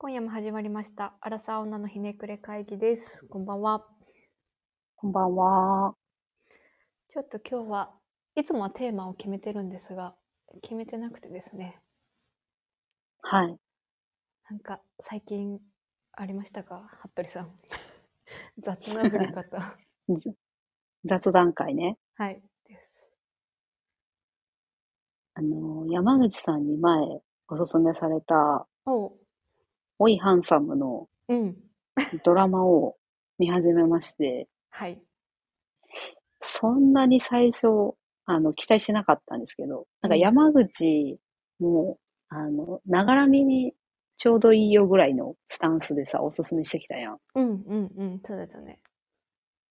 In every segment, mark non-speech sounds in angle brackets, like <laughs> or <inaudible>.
今夜も始まりました。アラサー女のひねくれ会議です。こんばんは。こんばんは。ちょっと今日はいつもはテーマを決めてるんですが、決めてなくてですね。はい。なんか最近ありましたか？服部さん。<laughs> 雑な振り方。<laughs> ず雑談会ね。はい。です。あの、山口さんに前おすすめされた、おう。おいハンサムのうん。ドラマを見始めまして、はい。そんなに最初、あの、期待しなかったんですけど、なんか山口も、あの、ながら見にちょうどいいよぐらいのスタンスでさ、おすすめしてきたやん。うんうんうん。そうだったね。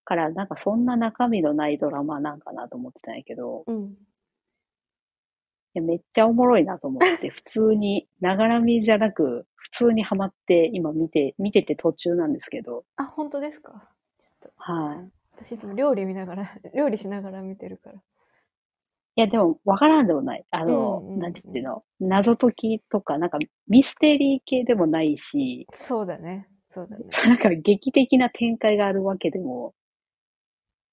から、なんかそんな中身のないドラマなんかなと思ってたんやけど、うん。いや、めっちゃおもろいなと思って、<laughs> 普通に、ながら見じゃなく、普通にハマって、今見て、見てて途中なんですけど、あ、本当ですか？ちょっと。はい。私いつも料理見ながら、料理しながら見てるから。いや、でも、わからんでもない。あの、うんうんうんなんていうの、謎解きとか、なんか、ミステリー系でもないし、そうだね。そうだね。<laughs> なんか、劇的な展開があるわけでも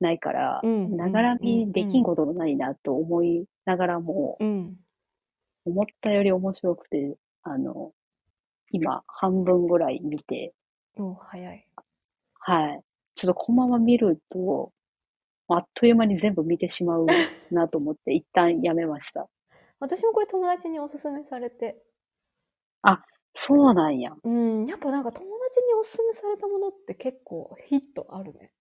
ないから、ながら見できんこともないなと思いながらも、うん。思ったより面白くて、あの、今、半分ぐらい見て、早い。はい。ちょっとこのまま見ると、あっという間に全部見てしまうなと思って、<laughs> 一旦やめました。私もこれ友達におすすめされて、そうなんや。うん、やっぱなんか友達におすすめされたものって結構ヒットあるね。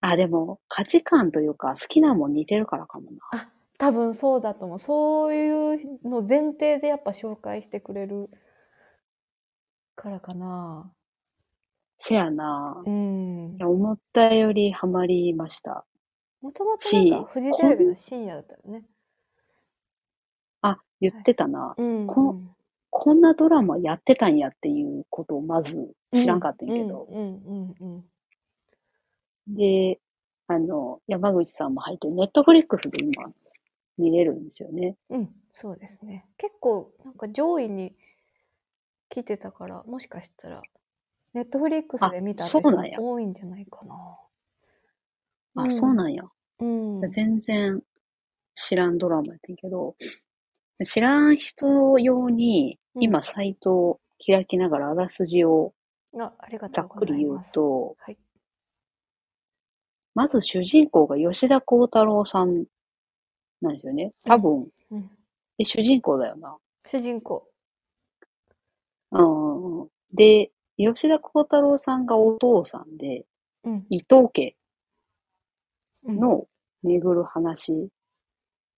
あ、でも、価値観というか、好きなもん似てるからかもな。多分そうだと思う。そういうの前提でやっぱ紹介してくれるからかな。せやな。うんい。や思ったよりハマりました。もともとなんかしフジテレビの深夜だったよね。あ、言ってたな。うん。こうんこんなドラマやってたんやっていうことをまず知らんかったんやけど。うんうんうんで、あの、山口さんも入って、ネットフリックスで今見れるんですよね。うん。うん、そうですね。結構なんか上位に来てたから、もしかしたら、ネットフリックスで見たってそうなんや多いんじゃないかな。あ、うんそうなんや。うん。全然知らんドラマやってんけど、知らん人用に、うん今サイトを開きながらあらすじをざっくり言ざいます。うと、はい。まず主人公が吉田鋼太郎さんなんですよね。多分、うん、え、主人公だよな。主人公。うんうん。で、吉田鋼太郎さんがお父さんで、うん。伊藤家うん、の巡る話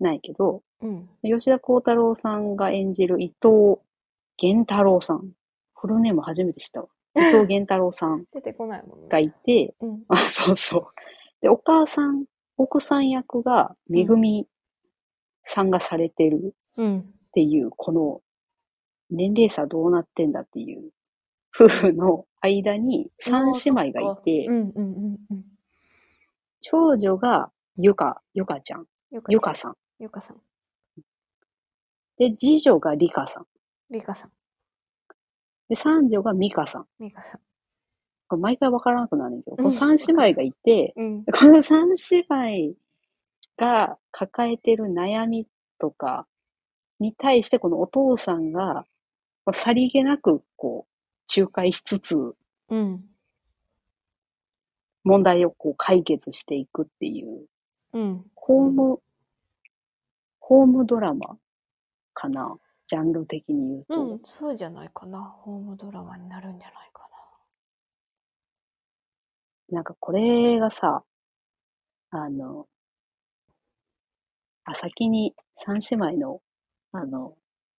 ないけど、うん。吉田鋼太郎さんが演じる伊藤源太郎さん。フルネーム初めて知ったわ。伊藤源太郎さん <laughs> 出てこないもんね。がいて、うん。あ、そうそう。で、お母さん、奥さん役がめぐみさんがされてるうん。っていう、この年齢差どうなってんだっていう夫婦の間に三姉妹がいてう、んうんうんうん。長女がゆか、ゆかちゃん、ゆゆかさん。ゆかさん。で、次女がりかさん。りかさん。で、三女がみかさん。みかさん。これ毎回わからなくなるんだけど、三姉妹がいて、うん。この三姉妹が抱えてる悩みとかに対して、このお父さんが、さりげなく、こう、仲介しつつ、うん。問題をこう解決していくっていう、うん。ホーム、ホームドラマかなジャンル的に言うと。うん、そうじゃないかな。ホームドラマになるんじゃないかなんかこれがさ、あの、あ、先に三姉妹の、あの、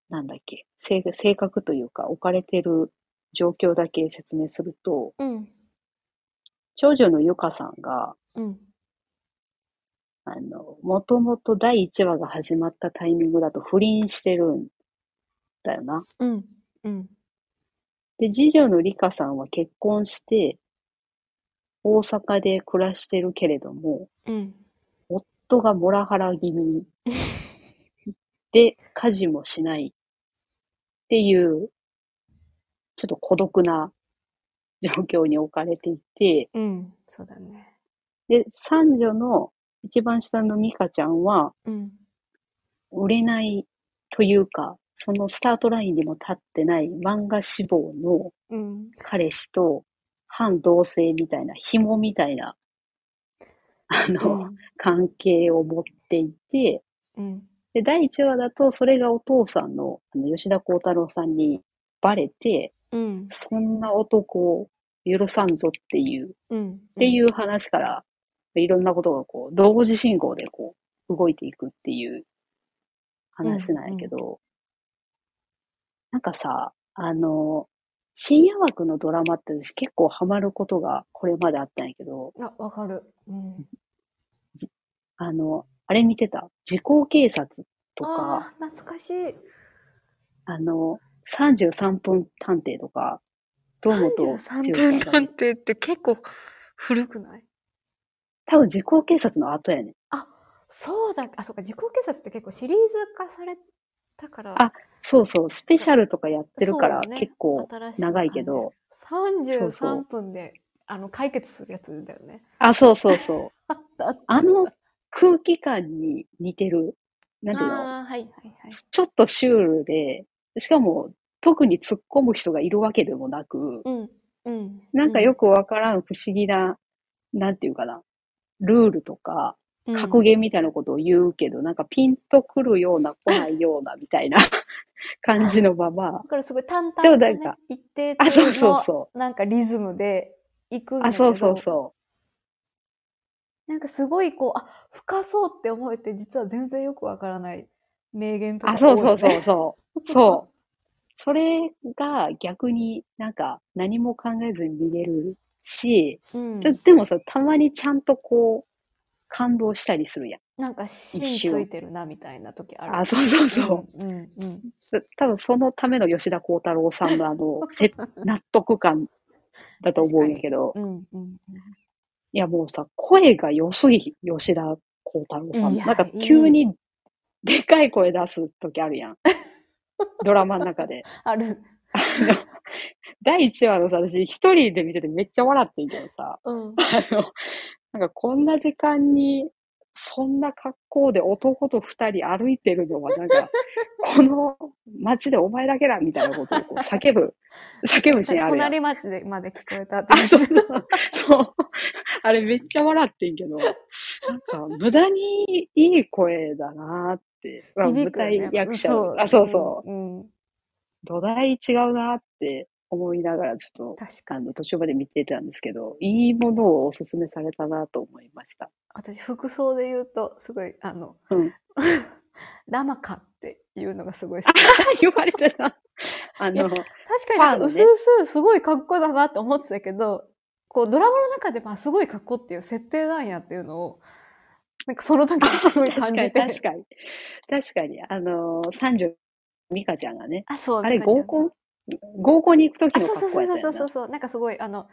なんだっけ、性性格というか置かれてる状況だけ説明すると、な。うん。長女のゆかさんが、うん。あの、もともと第1話が始まったタイミングだと不倫してるんだよな。うん。うん。で、次女のりかさんは結婚して、大阪で暮らしてるけれども、うん。夫がモラハラ気味 <laughs> で、家事もしないっていうちょっと孤独な状況に置かれていて、うん。そうだね。で、三女の一番下のミカちゃんは、うん。売れないというか、そのスタートラインにも立ってない漫画志望のうん。彼氏と反同性みたいな、紐みたいな、あうの、ん。関係を持っていて、うん。で、第1話だと、それがお父さんの、あの、吉田幸太郎さんにバレて、うん。そんな男を許さんぞっていう、うん。っていう話から、いろんなことがこう、同時進行でこう、動いていくっていう話なんやけど、なんかさ、あの、深夜枠のドラマって私結構ハマることがこれまであったんやけど、あ、わかる。うん。あの、あれ見てた？時効警察とか、ああ、懐かしい。あの、33分探偵とか、堂本剛さ33ん分が探偵って結構古くない？多分時効警察の後やねん。そうだ。あ、そうか。時効警察って結構シリーズ化されたから。あそうそう、スペシャルとかやってるから、そうだね結構新しい長いけど、そうそ33う分であの解決するやつだよね。あ、そうそうそう。<laughs> あったあったあの空気感に似てる。なんていうの？あーはいはいはい。ちょっとシュールで、しかも特に突っ込む人がいるわけでもなく、うん。うん。なんかよくわからん不思議な、なんていうかな、ルールとか、うん、格言みたいなことを言うけど、なんかピンとくるような、来ないような、みたいな <laughs> 感じのままだ、からすごい淡々と、でもね、なんか一定あ、そうそうそなんかリズムで行くんう。あ、だけどそうそうそなんかすごいこう、あ、深そうって思えて実は全然よくわからない名言とう。かあ、そうそうそうそう。<laughs> そう。それが逆になんか何も考えずに見れるし、うんででもさ、たまにちゃんとこう、感動したりするやん。なんか芯ついてるなみたいな時ある。あ、そうそうそう。うんうんうん。多分そのための吉田幸太郎さんのあの、<laughs> せ納得感だと思うんやけど、うんうんうん。いやもうさ、声が良すぎ、吉田幸太郎さん。なんか急にでかい声出す時あるやん。<laughs> ドラマの中で。ある。あの、第1話のさ、私一人で見ててめっちゃ笑ってんけどさ、うん。あの、なんかこんな時間に、そんな格好で男と二人歩いてるのは、なんか、<laughs> この街でお前だけだみたいなことをこう叫ぶ、叫ぶシーンあるやん。隣町でまで聞こえたってあ、そうそう。そう。あれめっちゃ笑ってんけど、なんか無駄にいい声だなって。まあ、舞台役者あ、そうそう。うん。うん土台違うなって思いながらちょっと、確かに。あの、途中まで見てたんですけど、いいものをおすすめされたなと思いました。私、服装で言うと、すごい、あの、うん。<laughs> ラマカっていうのがすごい好き。言われてた。あいやの、確かになんか、うのねうすすごい格好だなって思ってたけど、こう、ドラマの中で、まあ、すごい格好っていう設定なんやっていうのを、なんかその時にすごい確かに、感じて。確かに。確かに、あの、三女美香ちゃんがね、あ、そう。あれ合コン合コンに行く時あ、のそうそうそう格好やったよな。そうそうそう。なんかすごい、あの、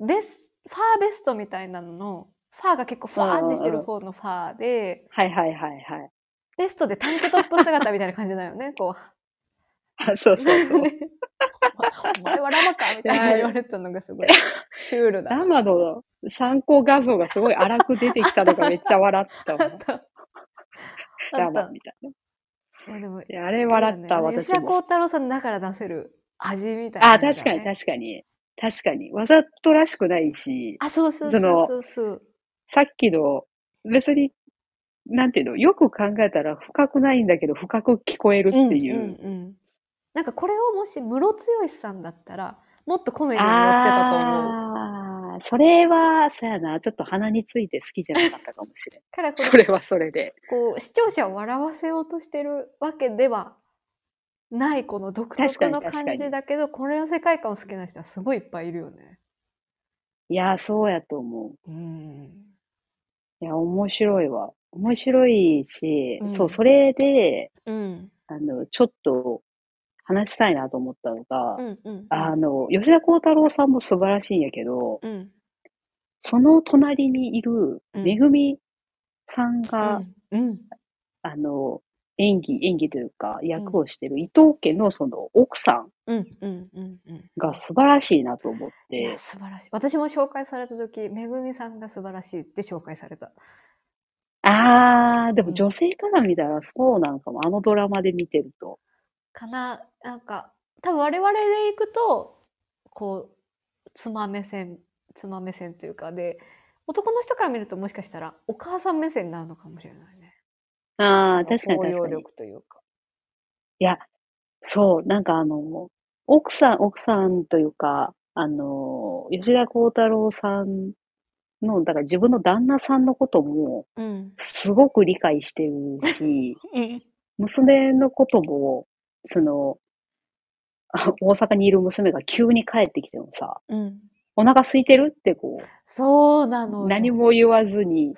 ベス、ファーベストみたいなのの、ファーが結構ファーってしてる方のファーで、はいはいはいはい。ベストでタンクトップ姿みたいな感じだよね、こあそうそうう。そう。<laughs> お前はラマかみたいな言われたのがすごい、シュールだな。生の参考画像がすごい荒く出てきたのがめっちゃ笑ったあもん。<laughs> ラ。マみたいな。いいやでも、やあれ笑った、ね私も。吉田鋼太郎さんだから出せる味みたいな、あ、確かに確かに。確かに。わざとらしくないし、あ、そうそうそそうのそうそう。さっきの、別に、なんていうの、よく考えたら深くないんだけど、深く聞こえるっていう。んうんうん。なんかこれをもし、ムロツヨシさんだったら、もっとコメディに寄ってたと思う。ああ、それは、そうやな、ちょっと鼻について好きじゃなかったかもしれん。<laughs> からこそれはそれで。こう、視聴者を笑わせようとしてるわけではない、この独特の感にじだけど、これの世界観を好きな人はすごいいっぱいいるよね。いや、そうやと思う。うん。いや、面白いわ。面白いし、うんそう、それで、うん。あの、ちょっと話したいなと思ったのが、うん。うん。あの、吉田幸太郎さんも素晴らしいんやけど、うん。その隣にいるうんめぐみさんが。あの、演技、演技というか、役をしてる伊藤家のその奥さん。が素晴らしいなと思っいてや、素晴らしい。私も紹介された時、めぐみさんが素晴らしいって紹介された。あー、でうんも女性から見たらそうなのかも。あのドラマで見てると。かな、なんか、多分我々で行くと、こう、妻目線、妻目線というかで、男の人から見るともしかしたらお母さん目線になるのかもしれないね。あー、確かに確かに。力というか。いや、そう、なんかあの、奥さん、奥さんというか、あの、吉田鋼太郎さんの、だから自分の旦那さんのことも、うん。すごく理解してるし、う <laughs> ん。娘のことも、その、あ大阪にいる娘が急に帰ってきてもさ、うん。お腹空いてるってこそうなの。何も言わずに。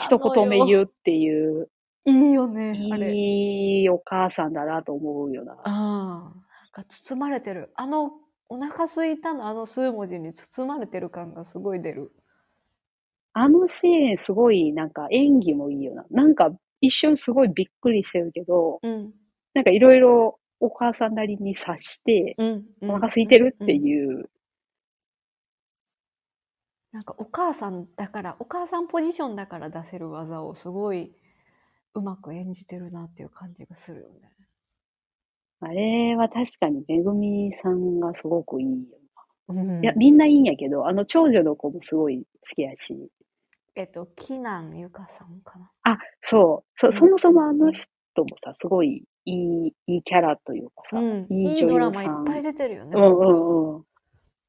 一言目言うっていう、いいよね、あれ。いいお母さんだなと思うよな。ああ。なんか包まれてる。あの、お腹空いたのあの数文字に包まれてる感がすごい出る。あのシーンすごいなんか演技もいいよな。なんか一瞬すごいびっくりしてるけど、うん。なんかいろいろお母さんなりに察して、うん。お腹空いてるってうん。いう、なんかお母さんだから、お母さんポジションだから出せる技をすごいうまく演じてるなっていう感じがするよね。あれは確かにめぐみさんがすごくいいよ。うんいや、みんないいんやけど、あの長女の子もすごい好きやし。えっと、キナンゆかさんかな。あ、そう。そ、うんそもそもあの人もさ、すごいいい、いいキャラというかさ、うん。いいいいドラ女優さん。マいっぱい出てるよね。うんうんうん。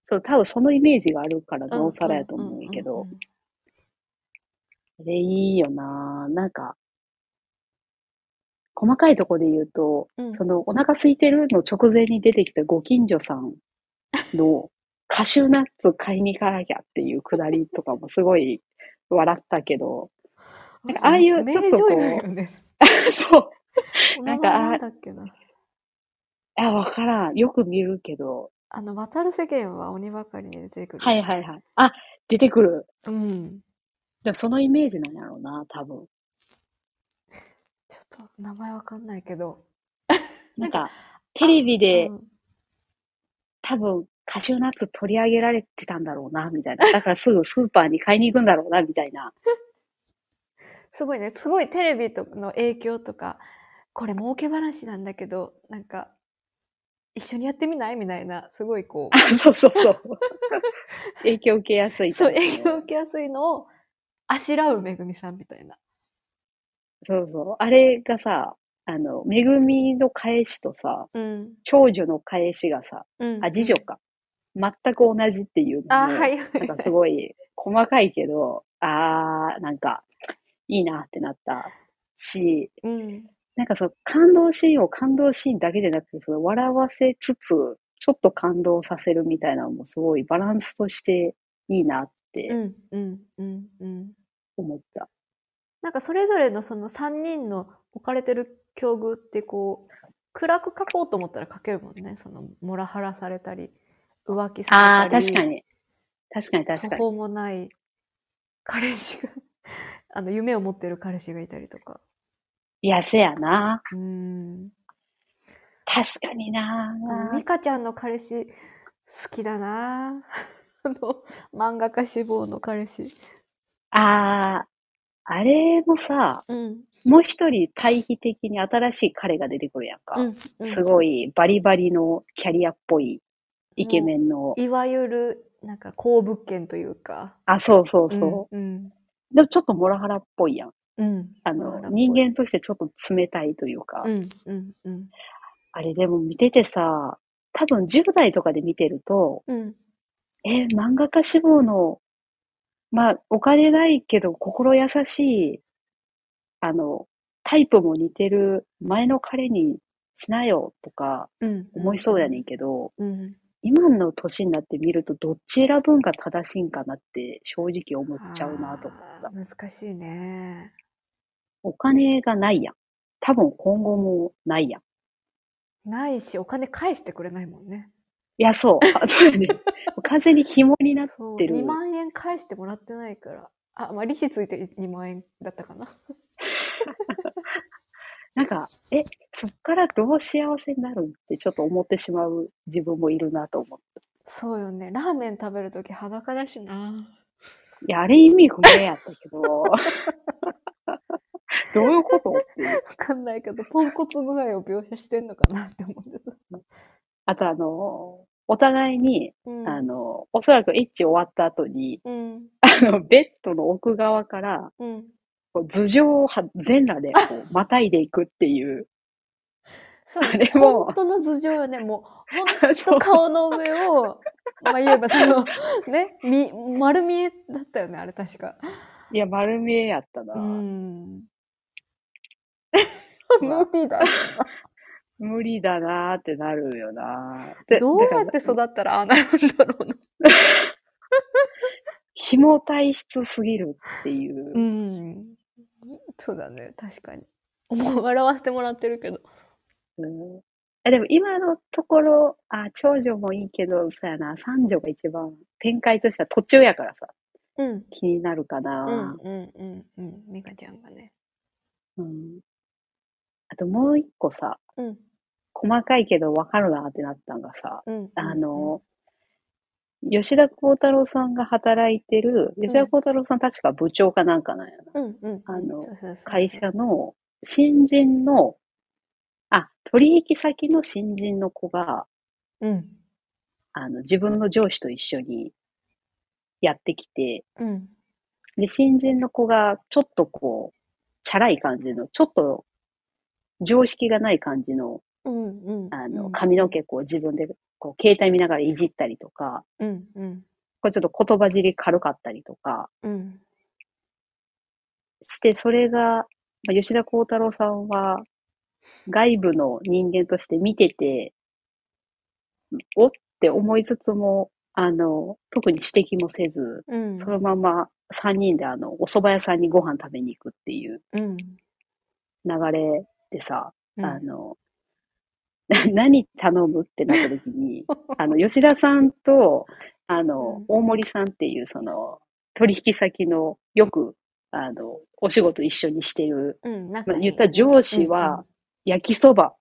そう、多分そのイメージがあるからうんなおさらやと思うんやけどあれいいよななんか、細かいとこで言うと、うんそのお腹空いてるの直前に出てきたご近所さんの <laughs> カシューナッツ買いに行かなきゃっていうくだりとかもすごい笑ったけど、なんかああいうちょっとこうね。<laughs> そう。なんかあ。あ、わからん。よく見るけど。あの、渡る世間は鬼ばかりに出てくる。はいはいはい。あ、出てくる。うん。そのイメージなんやろうな、多分。ちょっと名前わかんないけど。<laughs> なんか、テレビでうん多分カシューナッツ取り上げられてたんだろうな、みたいな。だからすぐスーパーに買いに行くんだろうな、みたいな。<laughs> すごいね、すごいテレビとの影響とか、これ儲け話なんだけど、なんか、一緒にやってみない？みたいな、すごいこあ、そうそうそう。<laughs> 影響受けやすう、いそう、影響を受けやすいのを、あしらうめぐみさんみたいな。そうそう。あれがさ、あの、めぐみの返しとさ、うん。長女の返しがさ、うん。あ、次女か。全く同じっていうのあ、もはいはいなんかはい。すごい細かいけど、あー、なんか、いいなってなったし、うん。なんかそう、感動シーンを感動シーンだけでなくて、その笑わせつつ、ちょっと感動させるみたいなのもすごいバランスとしていいなってうん。うん。うん。うん。思った。なんかそれぞれのその3人の置かれてる境遇ってこう、暗く書こうと思ったら書けるもんね。その、モラハラされたり、浮気されたり。確かに。確かに確かに。途方もない彼氏が、<laughs> あの、夢を持ってる彼氏がいたりとか。いや、せやな。うーん。確かになミカちゃんの彼氏、好きだな <laughs> あの、漫画家志望の彼氏。あー、あれもさ、うん。もう一人対比的に新しい彼が出てくるやんか。うん。うんすごいバリバリのキャリアっぽいイケメンの。いわゆる、なんか、高物件というか。あ、そうそうそう。うん。でもちょっとモラハラっぽいやん。うん。あの、人間としてちょっと冷たいというか。うん。うん。うん。あれでも見ててさ、多分10代とかで見てると、うん。えー漫画家志望の、まあ、お金ないけど心優しい、あの、タイプも似てる前の彼にしなよとかうん。思いそうやねんけど、うん。今の年になって見るとどっち選ぶんが正しいんかなって正直思っちゃうなと思った難しいね。お金がないやん。多分今後もないやん。ないし、お金返してくれないもんね。いや、そう。あそうやね。<laughs> 完全に紐になっそう、てる。2万円返してもらってないから。あ、まあ、利子ついて2万円だったかな。<laughs> なんか、え、そっからどう幸せになるってちょっと思ってしまう自分もいるなと思って。そうよね。ラーメン食べるとき裸だしな。いや、あれ意味不明やったけど、<laughs> どういうことっていう。わかんないけど、ポンコツ具合を描写してんのかなって思ってた。あとあの、お互いに、うん。あの、おそらくエッチ終わった後に、うん。あの、ベッドの奥側から、うん。こう頭上をは全裸でこう、<laughs> またいでいくっていう。そうあれも本当の頭上よね。もう、<laughs> 本当顔の上を、まあ言えばその、ね、み、丸見えだったよね、あれ確か。いや、丸見えやったな。うん。まあ <laughs> 無理だよ無理だなーってなるよなな。でどうやって育ったらああなるんだろうな。<laughs> 紐体質すぎるっていう。うん。そうだね、確かに。もう笑わせてもらってるけど。うんえでも今のところ、あ、長女もいいけど、そうやな、三女が一番展開としては途中やからさ、うん。気になるかうんな。うんうんうん。ミカちゃんがね。うんあともう一個さ、うん。細かいけど分かるなってなったんがさ、うん。あの、吉田幸太郎さんが働いてる、吉田幸太郎さん確か部長かなんかなんやな。うんうん。あの会社の新人の、あ、取引先の新人の子が、うん。あの、自分の上司と一緒にやってきて、うん。で、新人の子がちょっとこう、チャラい感じの、ちょっと常識がない感じの、うんうん。あの、うん髪の毛こう自分でこう携帯見ながらいじったりとか、うんうん。これちょっと言葉尻軽かったりとかうん。して、それが、まあ、吉田幸太郎さんは外部の人間として見てて、おって思いつつも、あの、特に指摘もせず、うん。そのまま3人であの、お蕎麦屋さんにご飯食べに行くっていううん。流れでさ、うんあの、<laughs> 何頼むってなった時に、<laughs> あの、吉田さんと、あの、うん大森さんっていう、その、取引先の、よく、あの、お仕事一緒にしてる、うん。まあ、言ったら上司は、焼きそば、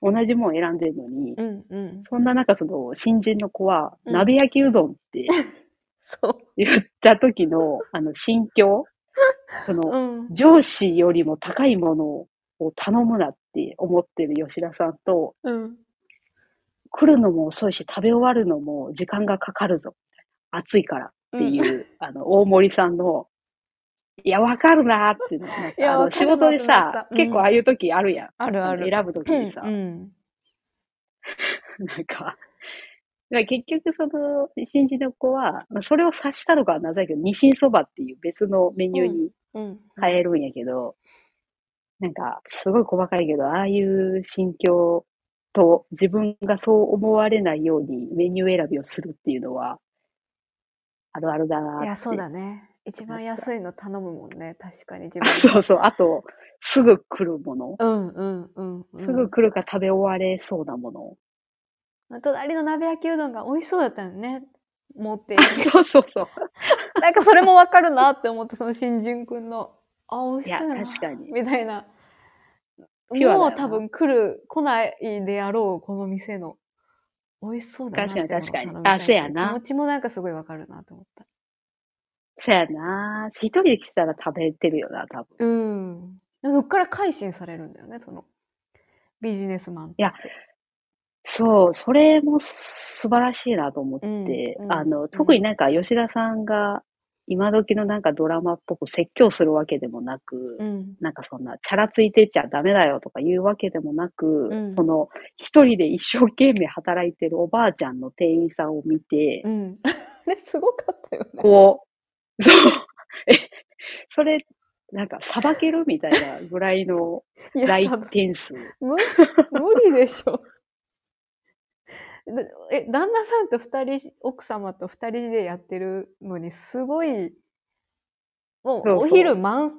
同じもん選んでるのに、うんうん。うん。そんな中、その、新人の子は、うん鍋焼きうどんって <laughs> そう。言った時の、あの、心境、その、うん。上司よりも高いものを頼むなって思ってる吉田さんと、うん。来るのも遅いし、食べ終わるのも時間がかかるぞ。暑いからっていう、あの、大森さんの、いや、わかるなーってなんかいやあの、仕事でさ結構ああいう時あるやん。あるある。選ぶ時にさ、うん。<laughs> なんか、結局その、新人の子は、まあ、それを察したのかはなぜだけど、ニシンそばっていう別のメニューにうん。変えるんやけど、なんか、すごい細かいけど、ああいう心境と自分がそう思われないようにメニュー選びをするっていうのは、あるあるだなーって。いや、そうだね。一番安いの頼むもんね。確かに自分あ <laughs> そうそう。あと、すぐ来るもの。うんうんうんうん。すぐ来るか食べ終われそうなもの。隣の鍋焼きうどんが美味しそうだったよね。持って。<laughs> そうそうそう。<laughs> なんかそれもわかるなって思って、その新人くんの、あ、美味しそうやな。確かに。みたいな。もう多分来る、来ないであろう、この店の。美味しそうだな確かに確かにあそうやな気持ちもなんかすごいわかるなと思った。そやな一人で来たら食べてるよな、多分。うん。そっから改心されるんだよね、その、ビジネスマン。いやそう、それも素晴らしいなと思って、うんうんあの、特になんか吉田さんが今時のなんかドラマっぽく説教するわけでもなく、うん。なんかそんな、チャラついてっちゃダメだよとか言うわけでもなく、うんその、一人で一生懸命働いてるおばあちゃんの店員さんを見て、うん。あ <laughs> れすごかったよね。こう、そう、<laughs> え、それ、なんか、さばけるみたいなぐらいの来店数。無無理でしょ。だえ、旦那さんと二人、奥様と二人でやってるのに、すごい、もうお昼満、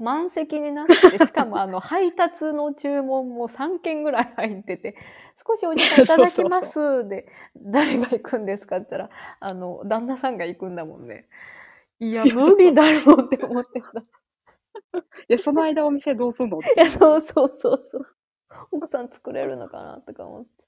満席になって、<laughs> しかもあの、配達の注文も3件ぐらい入ってて、少しお時間いただきますで、誰が行くんですかって言ったら、あの、旦那さんが行くんだもんね。いや、無理だろうって思ってた。<laughs> いや、その間お店どうすんのっていや、そうそうそうそう。奥さん作れるのかなとか思って。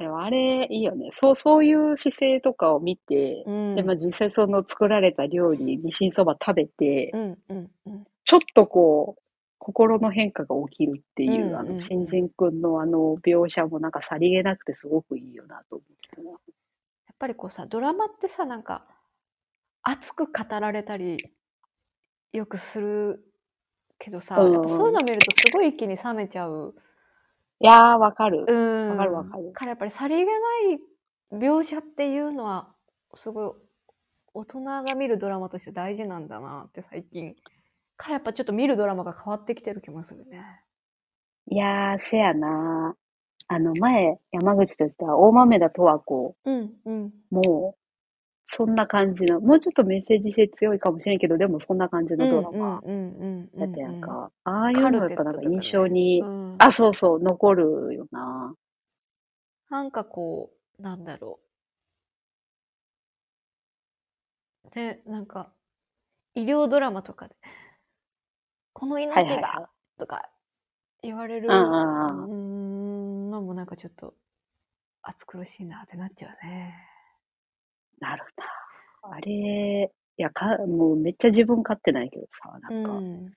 でもあれ、いいよね。そう、そういう姿勢とかを見て、うん。で、まあ実際その作られた料理、ニシンそば食べてう、んうんうん。ちょっとこう、心の変化が起きるっていう、あの、うんうんうん新人くんのあの描写もなんかさりげなくてすごくいいよなと思ってな。やっぱりこうさ、ドラマってさ、なんか、熱く語られたり、よくするけどさ、うんやっぱそういうの見るとすごい一気に冷めちゃう。いやー、わかる。うん。わかるわかるからやっぱりさりげない描写っていうのは、すごい大人が見るドラマとして大事なんだなって最近。からやっぱちょっと見るドラマが変わってきてる気もするね。いやー、せやな。あの、前、山口と言った大豆田十和子うんうん。も、そんな感じの、もうちょっとメッセージ性強いかもしれんけど、でもそんな感じのドラマうんうんうんやったやんか。ああうん。いうのやっぱなんか印象に、うんあ、そうそう、残るよな。なんかこう、なんだろう。で、なんか、医療ドラマとかで、この命はいはいはが、とか言われる、うんのもなんかちょっと、暑苦しいなってなっちゃうね。なるな。あれ、いや、か、もうめっちゃ自分勝手ないけどさ、うなんか、ん。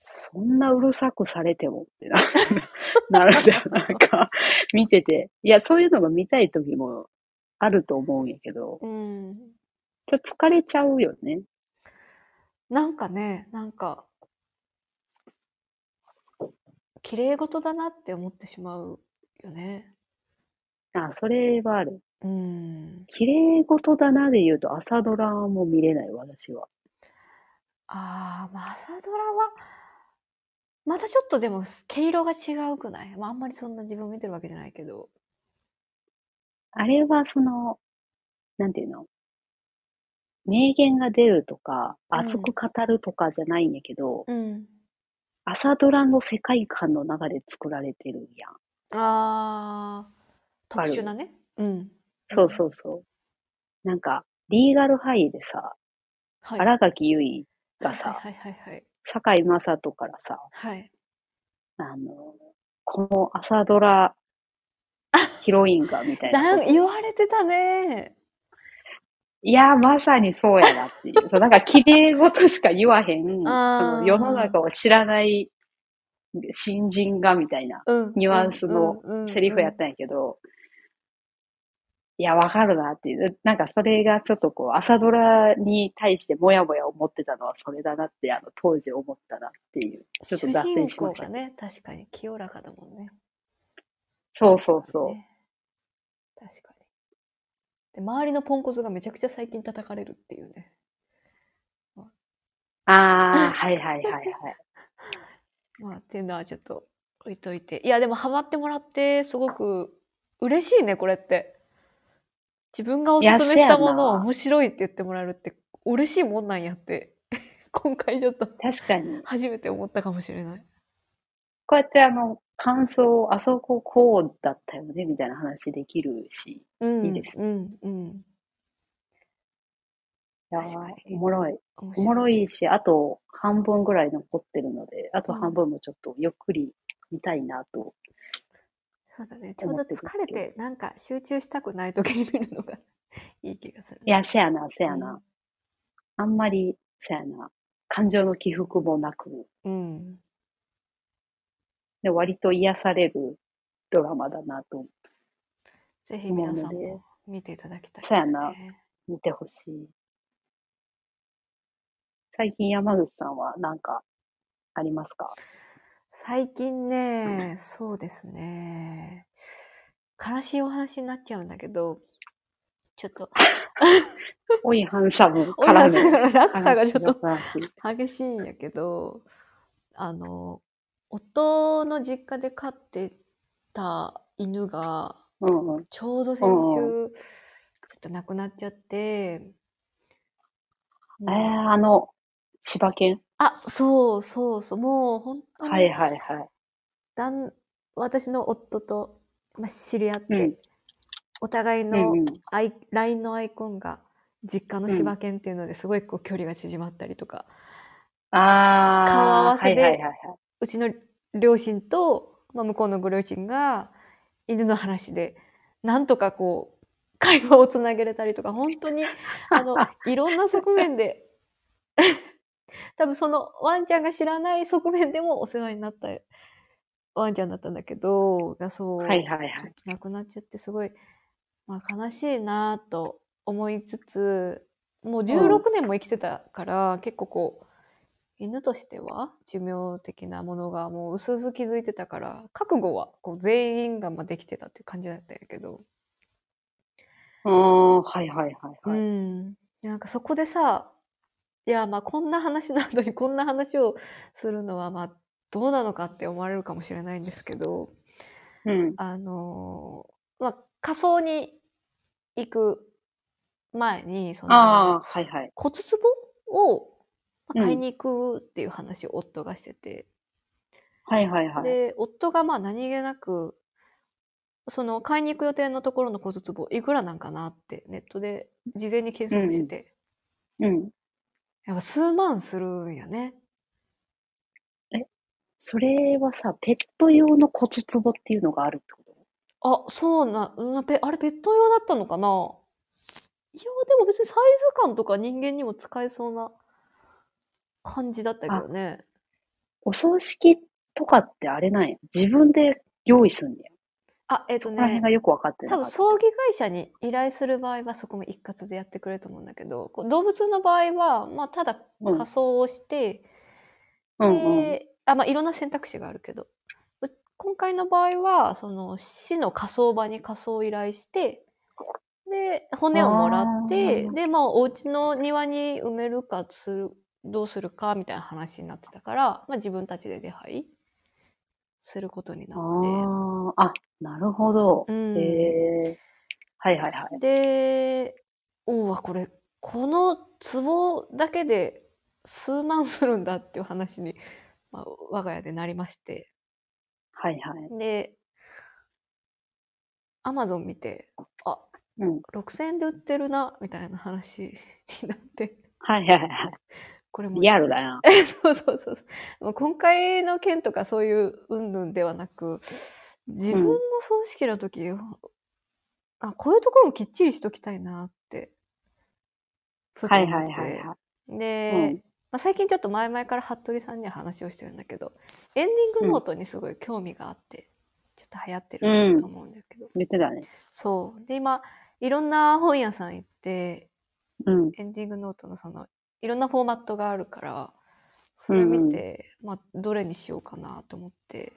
そんなうるさくされてもってな、<laughs> なるんだよ。なんか、見てて。いや、そういうのが見たい時もあると思うんやけど、うん。ちょっと疲れちゃうよね。なんかね、なんか、綺麗事だなって思ってしまうよね。あ、それはある。うん。綺麗事だなで言うと朝ドラも見れない、私は。ああ、まあ朝ドラは、またちょっとでも毛色が違うくない？まああんまりそんな自分見てるわけじゃないけど。あれはその、なんていうの？名言が出るとか、うん熱く語るとかじゃないんやけど、うん。朝ドラの世界観の中で作られてるやん。ああ、特殊なね。うん。そうそうそう。なんか、リーガルハイでさ、はい。新垣結衣がさ、はいはいはいはい。堺雅人からさ、はい。あの、この朝ドラ <laughs> ヒロインがみたいな。言われてたね。いや、まさにそうやなっていう。そうなんか、綺麗事しか言わへん、<laughs> 世の中を知らない新人がみたいなうん。ニュアンスのうんセリフやったんやけど、いや、わかるなっていう。なんかそれがちょっとこう、朝ドラに対してもやもや思ってたのはそれだなって、あの、当時思ったなっていう。ちょっと脱線しました。ね、確かに清らかだもんね。そうそうそう。ね確かに。で、周りのポンコツがめちゃくちゃ最近叩かれるっていうね。ああ、はいはいはいはい。<laughs> まあ、っていうのはちょっと置いといて。いや、でもハマってもらって、すごく嬉しいね、これって。自分がおすすめしたものを面白いって言ってもらえるって嬉しいもんなんやって、<laughs> 今回ちょっと確かに。初めて思ったかもしれない。こうやってあの、感想、あそここうだったよね、みたいな話できるし。うん。いいですうん、うん。いおもろい。面おもろいし、あと半分ぐらい残ってるので、あと半分もちょっとゆっくり見たいなと。そうだね。ちょうど疲れて、なんか集中したくない時に見るのが <laughs> いい気がする。いや、せやな、せやな。うんあんまり、せやな。感情の起伏もなく、うん。で割と癒されるドラマだなとぜひ皆さんも見ていただきたいです、ね。そうやな見てほしい。最近山口さんは何かありますか？最近ね、そうですね。悲しいお話になっちゃうんだけど、ちょっと、おい、ハンサムら話のが落差がちょっと激しいんやけど、あの、夫の実家で飼ってた犬が、うんうん。ちょうど先うん週、ちょっと亡くなっちゃって、えー、あの、千葉県？あ、そうそうそう、もう本当に、はいはいはい。だん私の夫と、まあ、知り合って、うんお互いうんのうん。アイ LINE のアイコンが実家の柴犬っていうのですごいこう距離が縮まったりとかああ。顔合わせではいはいはいはい。うちの両親と、まあ、向こうのご両親が犬の話で、なんとかこう、会話をつなげれたりとか、本当に、あの、いろんな側面で、多分そのワンちゃんが知らない側面でもお世話になったワンちゃんだったんだけど、がそう、はいはいはい。亡くなっちゃってすごい、まあ、悲しいなと思いつつもう16年も生きてたから、結構こう犬としては寿命的なものがもう薄々気づいてたから覚悟はこう全員がまあできてたっていう感じだったんやけど、ああ、はいはいはいはい。うん。なんかそこでさいやまあこんな話なのにこんな話をするのはまあどうなのかって思われるかもしれないんですけど、うん。あのーまあ、仮装に行く前に、その、はいはい。骨壺をうん買いに行くっていう話を夫がしてて、はいはいはい。で、夫がまあ何気なく、その買いに行く予定のところの骨壺いくらなんかなってネットで事前に検索してて、うん。やっぱ数万するんやね。それはさ、ペット用の骨壺っていうのがあるってこと？あ、そうな、うんペあれペット用だったのかな？いや、でも別にサイズ感とか人間にも使えそうな感じだったけどね。お葬式とかってあれなんや。自分で用意すんねや。あ、えっ、とねこの辺が、よくわかってな多分かった。葬儀会社に依頼する場合はそこも一括でやってくれると思うんだけど、こう動物の場合は、まあ、ただうん仮装をして、うんうん。で、あ、まあ、いろんな選択肢があるけど、う今回の場合は、その死の火葬場に仮装を依頼して、で、骨をもらってあ、ーで、まあ、お家の庭に埋めるかする、どうするかみたいな話になってたから、まあ、自分たちで出配することになって。ああ、あ、なるほど。うんへえ。はいはいはい。で、おうわ、これ、この壺だけで数万するんだっていう話に、まあ、我が家でなりまして。はいはい。で、アマゾン見て、あ、うん。6000円で売ってるな、みたいな話になって、はいはいはい。これも、リアルだな。<laughs> そうそうそうそう。もう今回の件とかそういう云々ではなく、自分の葬式の時、あ、こういうところもきっちりしときたいなって、ふとはい思って。はいはいはい。で、うんまあ、最近ちょっと前々から服部さんには話をしてるんだけど、エンディングノートにすごい興味があって、ちょっと流行ってると思うんですけど、言ってたね。そう。で、今、いろんな本屋さん行って、うん。エンディングノートのその、いろんなフォーマットがあるから、それ見て、まあ、どれにしようかなと思って、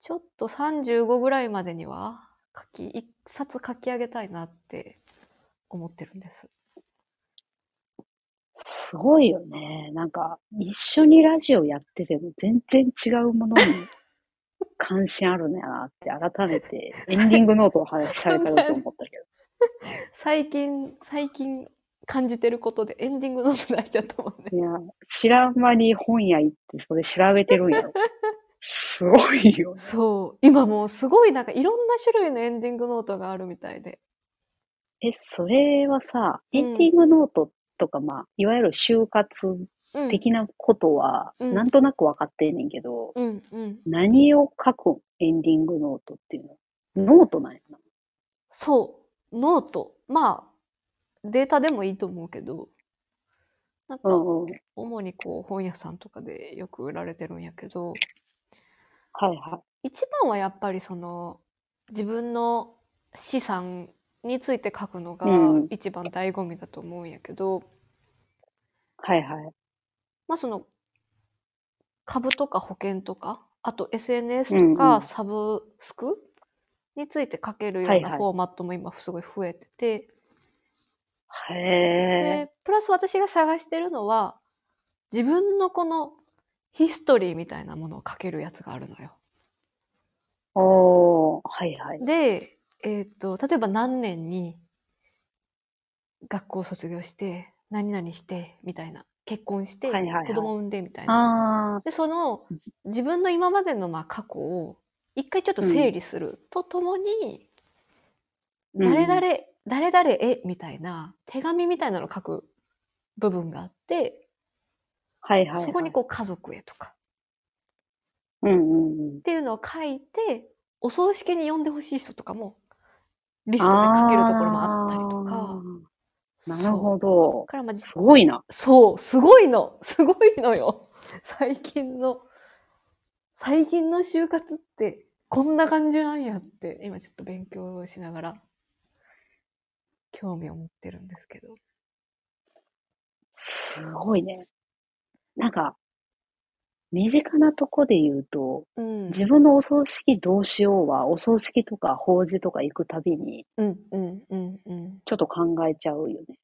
ちょっと35ぐらいまでには、書き、一冊書き上げたいなって思ってるんです。すごいよね。なんか、一緒にラジオやってても全然違うものに <laughs> 関心あるんやなって改めてエンディングノートの話されたらと思ったけど。<laughs> 最近、最近感じてることでエンディングノート出しちゃったもんね。いや、知らん間に本屋行ってそれ調べてるんやろ。<laughs> すごいよね。そう。今もうすごいなんかいろんな種類のエンディングノートがあるみたいで。え、それはさ、うんエンディングノートとか、まあ、いわゆる就活うん。的なことは、うんなんとなく分かってんねんけど、うんうん。何を書くんエンディングノートっていうの？ノートなんやな。そう。ノート。まあ、データでもいいと思うけど、なんか、うんうん。主にこう本屋さんとかでよく売られてるんやけど、はいはい。一番はやっぱりその自分の資産について書くのがうん一番醍醐味だと思うんやけど、はいはい。まあその株とか保険とか、あと SNS とうんうかんサブスクについて書けるようなフォーマットも今すごい増えてて、へえ。で、プラス私が探してるのは、自分のこのヒストリーみたいなものを書けるやつがあるのよ。おー、はいはい。で、えっ、と、例えば何年に学校を卒業して、何々して、みたいな。結婚して、はいはいはい子供産んで、みたいな。あで、そのじ自分の今までのまあ過去を一回ちょっと整理するとともに、ー。誰々、うん誰々へ、みたいな手紙みたいなのを書く部分があって、はいはい、はい。そこにこう家族へとかうんうんうんっ。ていうのを書いて、お葬式に呼んでほしい人とかもリストで書けるところもあったりとか。なるほどだ。からまあすごいな。そう、すごいの。<laughs> すごいのよ。最近の、最近の就活ってこんな感じなんやって、今ちょっと勉強しながら、興味を持ってるんですけど。すごいね。なんか、身近なとこで言うと、うん。自分のお葬式どうしようは、お葬式とか法事とか行くたびに、うん、うん、うん、うん。ちょっと考えちゃうよね。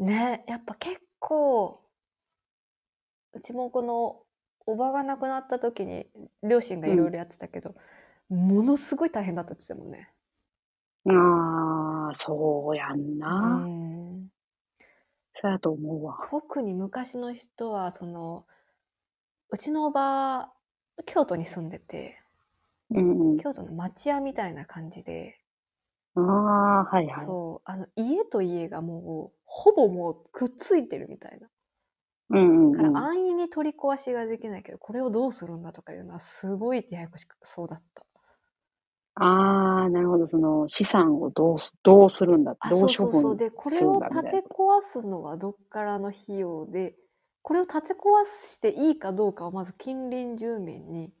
ね、やっぱ結構、うちもこの、おばが亡くなった時に、両親がいろいろやってたけど、ものすごい大変だったって言ってたもんね。ああ、そうやんうな。ん。そうやと思うわ。特に昔の人はそのうちのおば京都に住んでてうんうん。京都の町屋みたいな感じで、ああ、はいはい。そうあの家と家がもうほぼもうくっついてるみたいなうんう。だから安易に取り壊しができないけどこれをどうするんだとかいうのはすごいややこしくそうだったああ、なるほど。その資産をどうす、どうするんだ？あどそううそうそう処分でこれするんをだ？みたいな建て。壊すのはどっからの費用でこれを建て壊していいかどうかをまず近隣住民に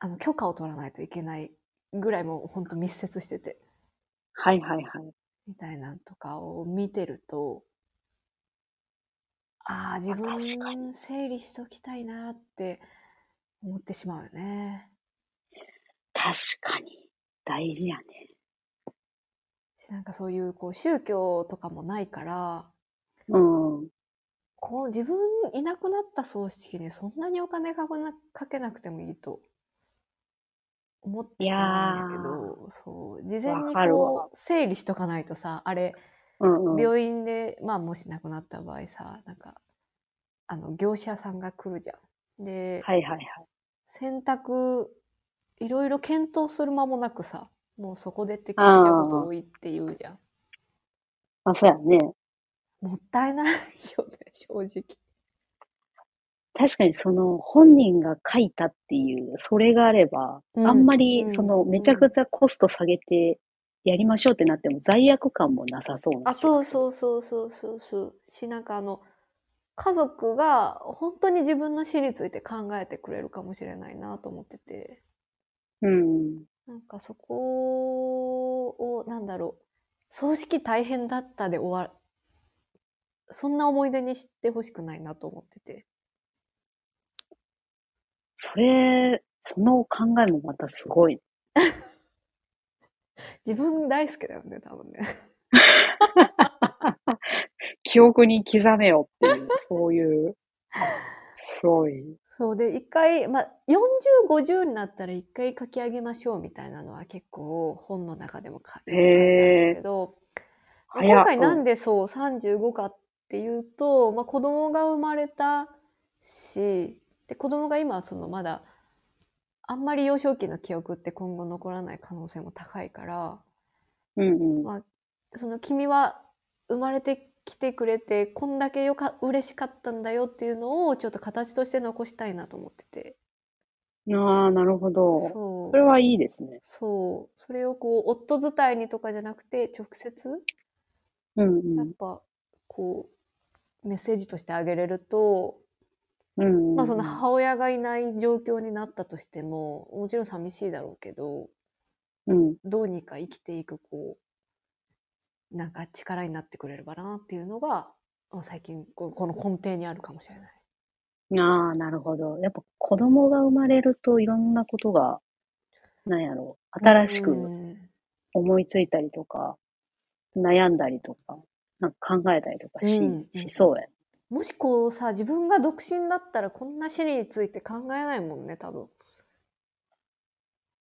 あの許可を取らないといけないぐらいもうほんと密接しててはいはいはい。みたいなんとかを見てるとああ自分確かに整理しときたいなって思ってしまうよね。確かに。大事やね。なんかそういうこう宗教とかもないからうん。こう自分いなくなった葬式にそんなにお金かけなかけなくてもいいと思ってしまうんやけど、そう、事前にこう整理しとかないとさ、あれ、うんうん。病院で、まあもし亡くなった場合さ、なんか、あの、業者さんが来るじゃん。で、はいはいはい。選択、いろいろ検討する間もなくさ、もうそこでって決めちゃうこと多いって言うじゃん。まあそうやね。もったいないよね、正直。確かにその本人が書いたっていう、それがあれば、うんあんまりうんそのめちゃくちゃコスト下げてやりましょうってなっても罪悪感もなさそうなあ、そう。そうそうそうそうそう。し、なんかあの、家族が本当に自分の死について考えてくれるかもしれないなと思ってて、うん。なんかそこを、なんだろう、葬式大変だったで終わそんな思い出にしてほしくないなと思ってて。それ、その考えもまたすごい。<laughs> 自分大好きだよね、多分ね。<laughs> 記憶に刻めよっていう、そういう、すごい。そうで、一回、まあ、40、50になったら一回書き上げましょうみたいなのは結構本の中でも書いてあるんだけど、今回なんでそう35かっていうと、まあ、子供が生まれたしで子供が今そのまだあんまり幼少期の記憶って今後残らない可能性も高いからうんうん。まあその君は生まれてきてくれてこんだけよか嬉しかったんだよっていうのをちょっと形として残したいなと思っててああ、なるほど。そうそれはいいですね。そうそれをこう夫伝いにとかじゃなくて直接うんうん。やっぱこうメッセージとしてあげれると、うんうんうん。まあその母親がいない状況になったとしてももちろん寂しいだろうけどうん。どうにか生きていくこうなんか力になってくれればなっていうのがまあ最近この根底にあるかもしれない。ああ、なるほど。やっぱ子供が生まれるといろんなことが、なんやろう、新しうくん思いついたりとか、悩んだりとか、なんか考えたりとかし、うんしそうや。もしこうさ自分が独身だったらこんな死について考えないもんね多分。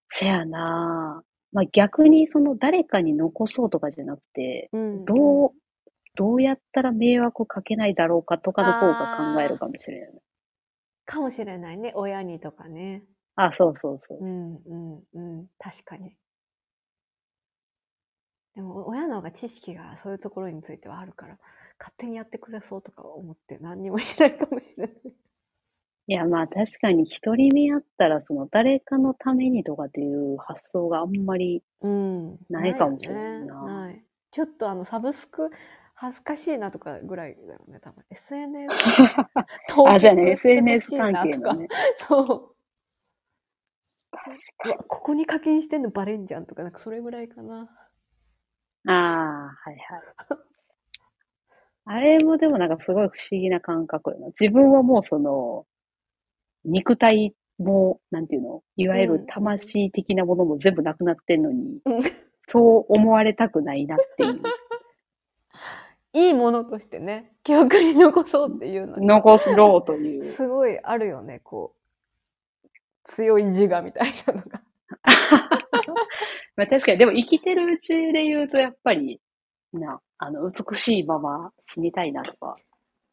せやなまあ逆にその誰かに残そうとかじゃなくて、うんどう、どうやったら迷惑かけないだろうかとかの方が考えるかもしれない。かもしれないね親にとかね。あ、そうそうそうう。んうんうん確かに。でも親の方が知識がそういうところについてはあるから、勝手にやってくれそうとか思って何にもしないかもしれない。いや、まあ確かに一人目やったら、その誰かのためにとかっていう発想があんまり、うん。ないかもしれないなない。ちょっとあの、サブスク恥ずかしいなとかぐらいだよね、多分。SNS <laughs> あ、じゃあね、してほ SNS しいな関係とかのね。そう。確うわここに課金してんのバレんじゃんとか、なんかそれぐらいかな。ああ、はいはい。あれもでもなんかすごい不思議な感覚よな。自分はもうその、肉体も、なんていうの、いわゆる魂的なものも全部なくなってんのに、うんそう思われたくないなっていう。<laughs> いいものとしてね、記憶に残そうっていうのに、残ろうという。すごいあるよね、こう。強い自我みたいなのが。<laughs> まあ確かに、でも生きてるうちで言うと、やっぱり、な、あの、美しいまま死にたいなとか。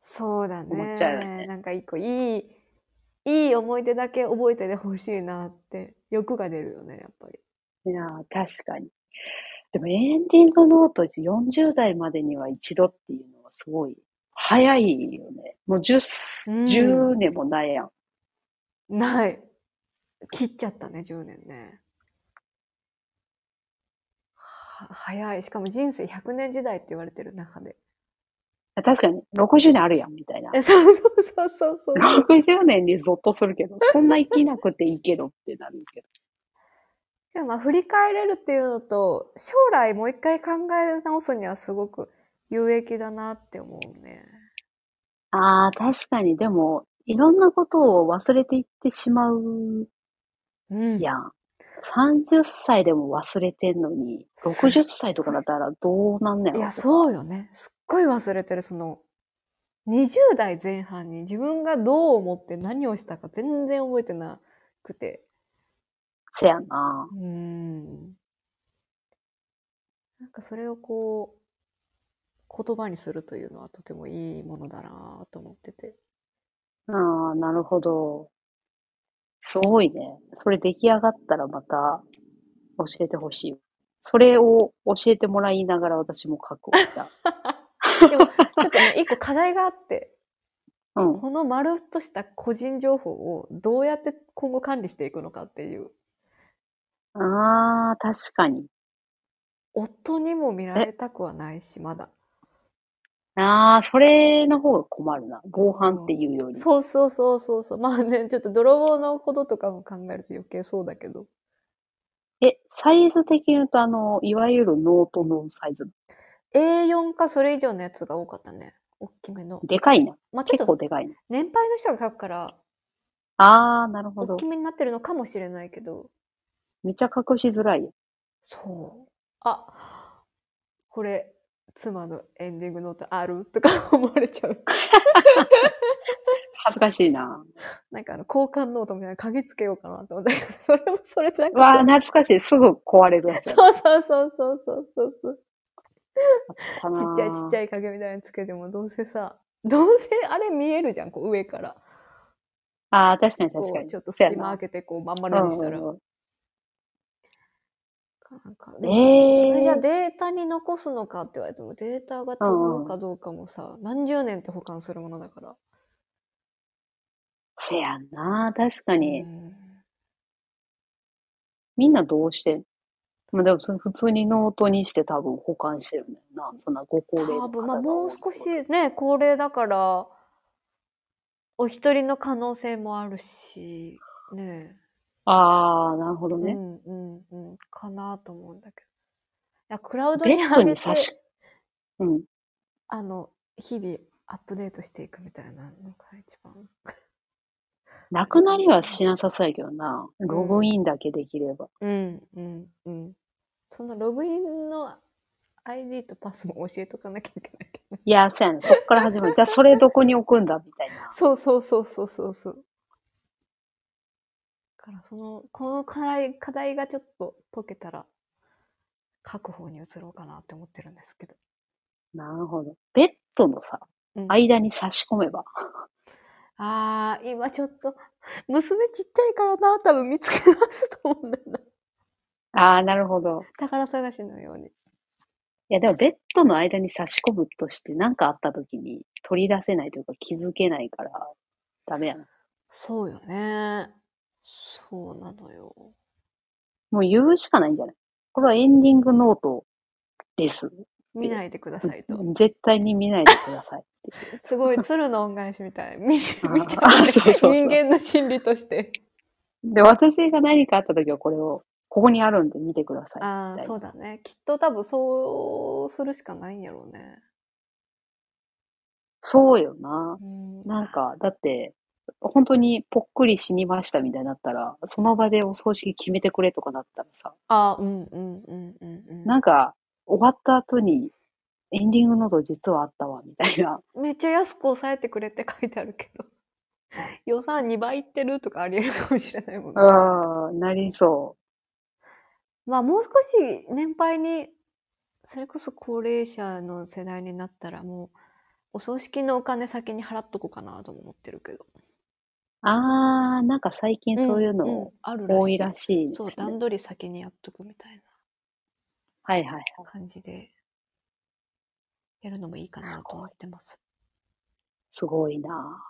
そうだね。思っちゃうよねなんか一個いい、いい思い出だけ覚えててほしいなって欲が出るよね、やっぱり。いやー、確かに。でもエンディングノート40代までには一度っていうのはすごい早いよね。もう 10, うん10年もないやん。ない。切っちゃったね、10年ね。は早い。しかも人生100年時代って言われてる中で。確かに、60年あるやん、みたいな。え、そうそうそうそうそう。60年にゾッとするけど、そんな生きなくていいけどってなるけど。でもまあ振り返れるっていうのと、将来もう一回考え直すにはすごく有益だなって思うね。ああ、確かに、でも、いろんなことを忘れていってしまううんやん。30歳でも忘れてんのに、60歳とかだったらどうなんねやろいや、そうよね。すっごい忘れてる。その、20代前半に自分がどう思って何をしたか全然覚えてなくて。せやな。うーん。なんかそれをこう、言葉にするというのはとてもいいものだなと思ってて。ああ、なるほど。すごいね。それ出来上がったらまた教えてほしい。それを教えてもらいながら私も書くわ、じゃ <laughs> でも、ちょっとね、一個課題があって、あ。うん。この丸っとした個人情報をどうやって今後管理していくのかっていう。ああ、確かに。夫にも見られたくはないし、まだ。ああ、それの方が困るな。防犯っていうより。そうそうそうそうそう。まあね、ちょっと泥棒のこととかも考えると余計そうだけど。え、サイズ的に言うと、あの、いわゆるノートのサイズ。A4 かそれ以上のやつが多かったね。大きめの。でかいな。結まあちょっと構でかいな。年配の人が書くから、ああ、なるほど大き。めになってるのかもしれないけど。めっちゃ隠しづらいよ。そう。あ、これ、妻のエンディングノートある？とか思われちゃう。恥ずかしいな。なんかあの、交換ノートみたいなの鍵つけようかなと思ったけど、それもそれでなんかうわあ、懐かしい。すぐ壊れるやつやそうそうそうそうそうそう。ちっちゃいちっちゃい影みたいにつけても、どうせさ、どうせあれ見えるじゃん、こう上から。ああ、確かにこ確かに。うちょっと隙間開けて、こうまん丸にしたら。うんうんうんなんかでもえーそれじゃデータに残すのかって言われても、データが飛ぶかどうかもさ、何十年って保管するものだから。せやんな。確かに。うんみんなどうしてん？まあでも普通にノートにして多分保管してるんだよな。そんなご高齢の多分、まあもう少しね、高齢だから、お一人の可能性もあるし、ねああ、なるほどえ。うね。んうんうん。かなと思うんだけど。いや、クラウドベッドに上げて、に差し、うん。あの、日々アップデートしていくみたいなのが一番。なくなりはしなさそうやけどな。ログインだけできれば。うんうんうん。そのログインの ID とパスも教えとかなきゃいけないけどね。いや、そうやね。そっから始まる。じゃあそれどこに置くんだみたいな。<laughs> そうそうそうそうそうそう。だからその、この課題、課題がちょっと解けたら、書く方に移ろうかなって思ってるんですけど。なるほど。ベッドのさ、うん間に差し込めば。あー、今ちょっと、娘ちっちゃいからな、多分見つけますと思うんだよな。ああ、なるほど。宝探しのように。いや、でもベッドの間に差し込むとして何かあった時に取り出せないというか気づけないからダメやな。そうよね。そうなのよ。もう言うしかないんじゃない？これはエンディングノートです。見ないでくださいと。絶対に見ないでください。すごい鶴の恩返しみたい。<laughs> 見ちゃう人間の心理として。で、私が何かあった時はこれを、ここにあるんで見てください。ああ、そうだね。きっと多分そうするしかないんやろうね。そうよな。うんなんか、だって、本当にぽっくり死にましたみたいになったら、その場でお葬式決めてくれとかなったらさ、あーうんうんうんうんうん。なんか、終わった後に、エンディングノート実はあったわ、みたいな。めっちゃ安く抑えてくれって書いてあるけど。<laughs> 予算2倍いってるとかありえるかもしれないもんね。ああ、なりそまあもう少し年配に、それこそ高齢者の世代になったらもう、お葬式のお金先に払っとこうかなとも思ってるけど。う。ああ、なんか最近そういううんのんあるらしい。多いらしいですね。そう、段取り先にやっとくみたいはいはいはい。な感じで、やるのもいいかなと思ってます。すごいな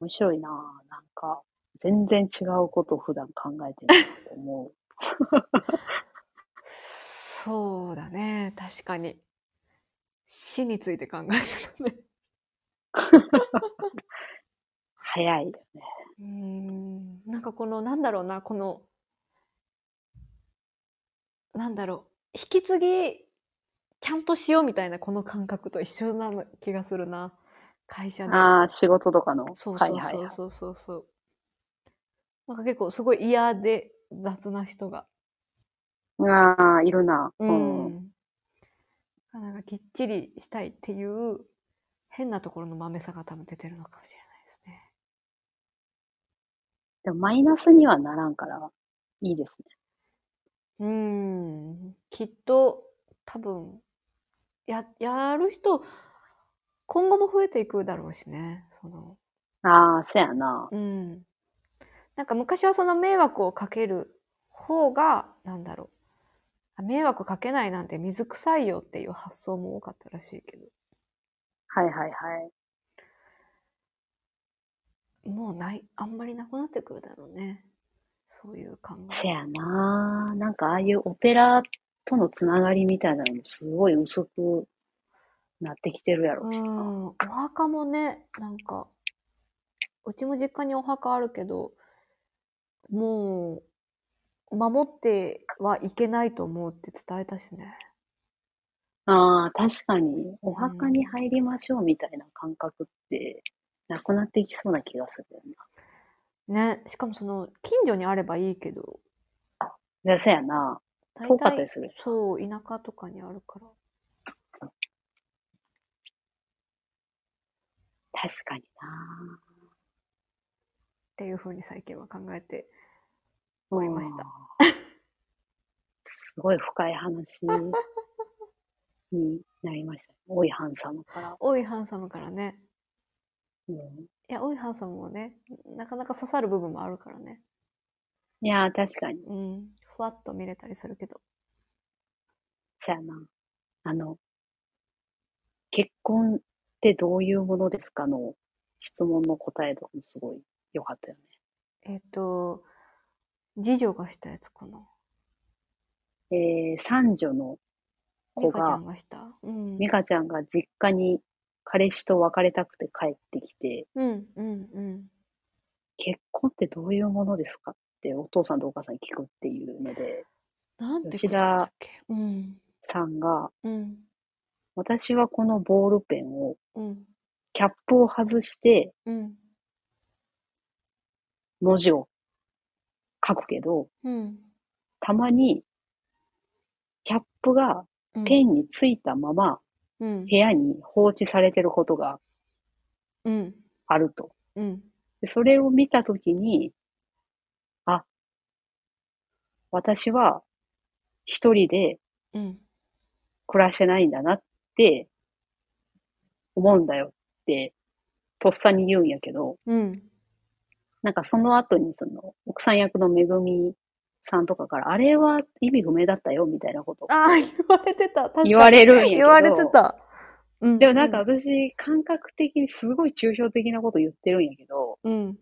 面白いななんか、全然違うことを普段考えてるなと思う。そうだね、確かに。死について考えてるね。<laughs> 早いよね。うーん、なんかこの、なんだろうな、この、なんだろう、引き継ぎ、ちゃんとしようみたいなこの感覚と一緒な気がするな。会社で。ああ、仕事とかの？そう。そうそうそうそうそう。なんか結構すごい嫌で雑な人が。ああ、いるな。ううん。ん。なんかきっちりしたいっていう変なところの豆さが多分出てるのかもしれない。でもマイナスにはならんから、いいですね。うーん。きっと多分、や、やる人、今後も増えていくだろうしね。その、ああ、そやな。うん。なんか昔はその迷惑をかける方が、なんだろう。あ迷惑かけないなんて水臭いよっていう発想も多かったらしいけど。はいはいはい。もうない、あんまりなくなってくるだろうね。そういう考え。せやな。なんかああいうお寺とのつながりみたいなのもすごい薄くなってきてるやろううしな。ん。お墓もね、なんか、うちも実家にお墓あるけど、もう、守ってはいけないと思うって伝えたしね。ああ、確かに、お墓に入りましょうみたいな感覚って、なくなっていきそうな気がするよね。しかもその、近所にあればいいけど、な。で、せやな。大遠かったり体する、そう、田舎とかにあるから。確かにな。っていうふうに最近は考えて思いました。すごい深い話に <laughs> なりました。おいハンサムから。おいハンサムからね。うん、いや、おいハンサムもね、なかなか刺さる部分もあるからね。いやー、確かに。うん。ふわっと見れたりするけど。そやな。あの、結婚ってどういうものですかの質問の答えとかもすごい良かったよね。えっ、と、次女がしたやつかな。えー、三女の子がミカちゃん、がした。うん。美香ちゃんが実家に彼氏と別れたくて帰ってきて、うん、うん、うん。結婚ってどういうものですかってお父さんとお母さんに聞くっていうので、なんて吉田。さんが、うん。私はこのボールペンをうん。キャップを外してうん。文字を書くけど、うん。たまにキャップがうん。ペンについたままうん部。屋に放置されてることがうん。あると。うん。でそれを見たときに、あ、私は一人でうん。暮らしてないんだなって思うんだよって、とっさに言うんやけど、うん。なんかその後にその奥さん役のめぐみさんとかから、あれは意味不明だったよ、みたいなことああ、言われてた。確かに言われるんやけど。言われてた。うんでもなんか、私、感覚的にすごい抽象的なこと言ってるんやけど、うん。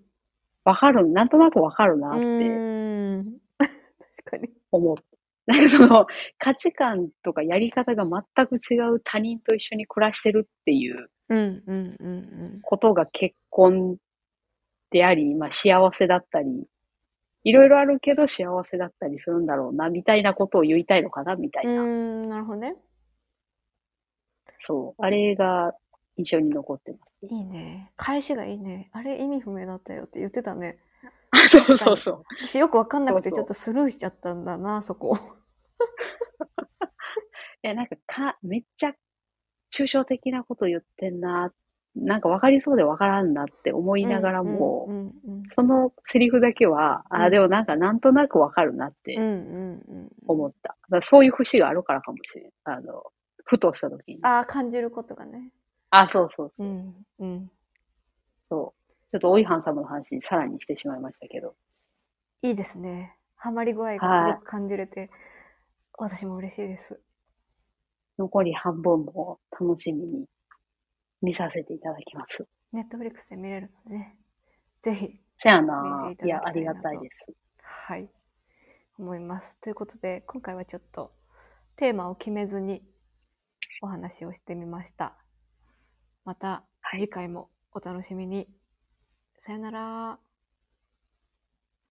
わかる、なんとなくわかるなうってーん。確かに。思って。なんかその価値観とかやり方が全く違う他人と一緒に暮らしてるっていううんうんうんことが結婚であり、まあ幸せだったり、いろいろあるけど幸せだったりするんだろうな、みたいなことを言いたいのかな、みたいうん。な。うーん、なるほどね。そう。あれが印象に残ってます。いいね。返しがいいね。あれ意味不明だったよって言ってたね。そうそうそう。私よくわかんなくてちょっとスルーしちゃったんだな、そこ。<laughs> いや、なんかか、めっちゃ抽象的なこと言ってんな、なんか分かりそうで分からんなって思いながらも、うんうんうんそのセリフだけは、あ、うんでもなんかなんとなく分かるなってうんうんうん思った。だそういう節があるからかもしれん。あの、ふとした時に。ああ、感じることがね。あ、そうそうそう。うんうん。そうちょっと、おいはん様の話さらにしてしまいましたけど。いいですね。ハマり具合がすごく感じれて、私も嬉しいです。残り半分も楽しみに見させていただきます。ネットフリックスで見れるのでね、ぜひ、せや見なていただきたいなといや、ありがたいです。はい、思います。ということで、今回はちょっとテーマを決めずにお話をしてみました。またはい次回もお楽しみに。さよなら。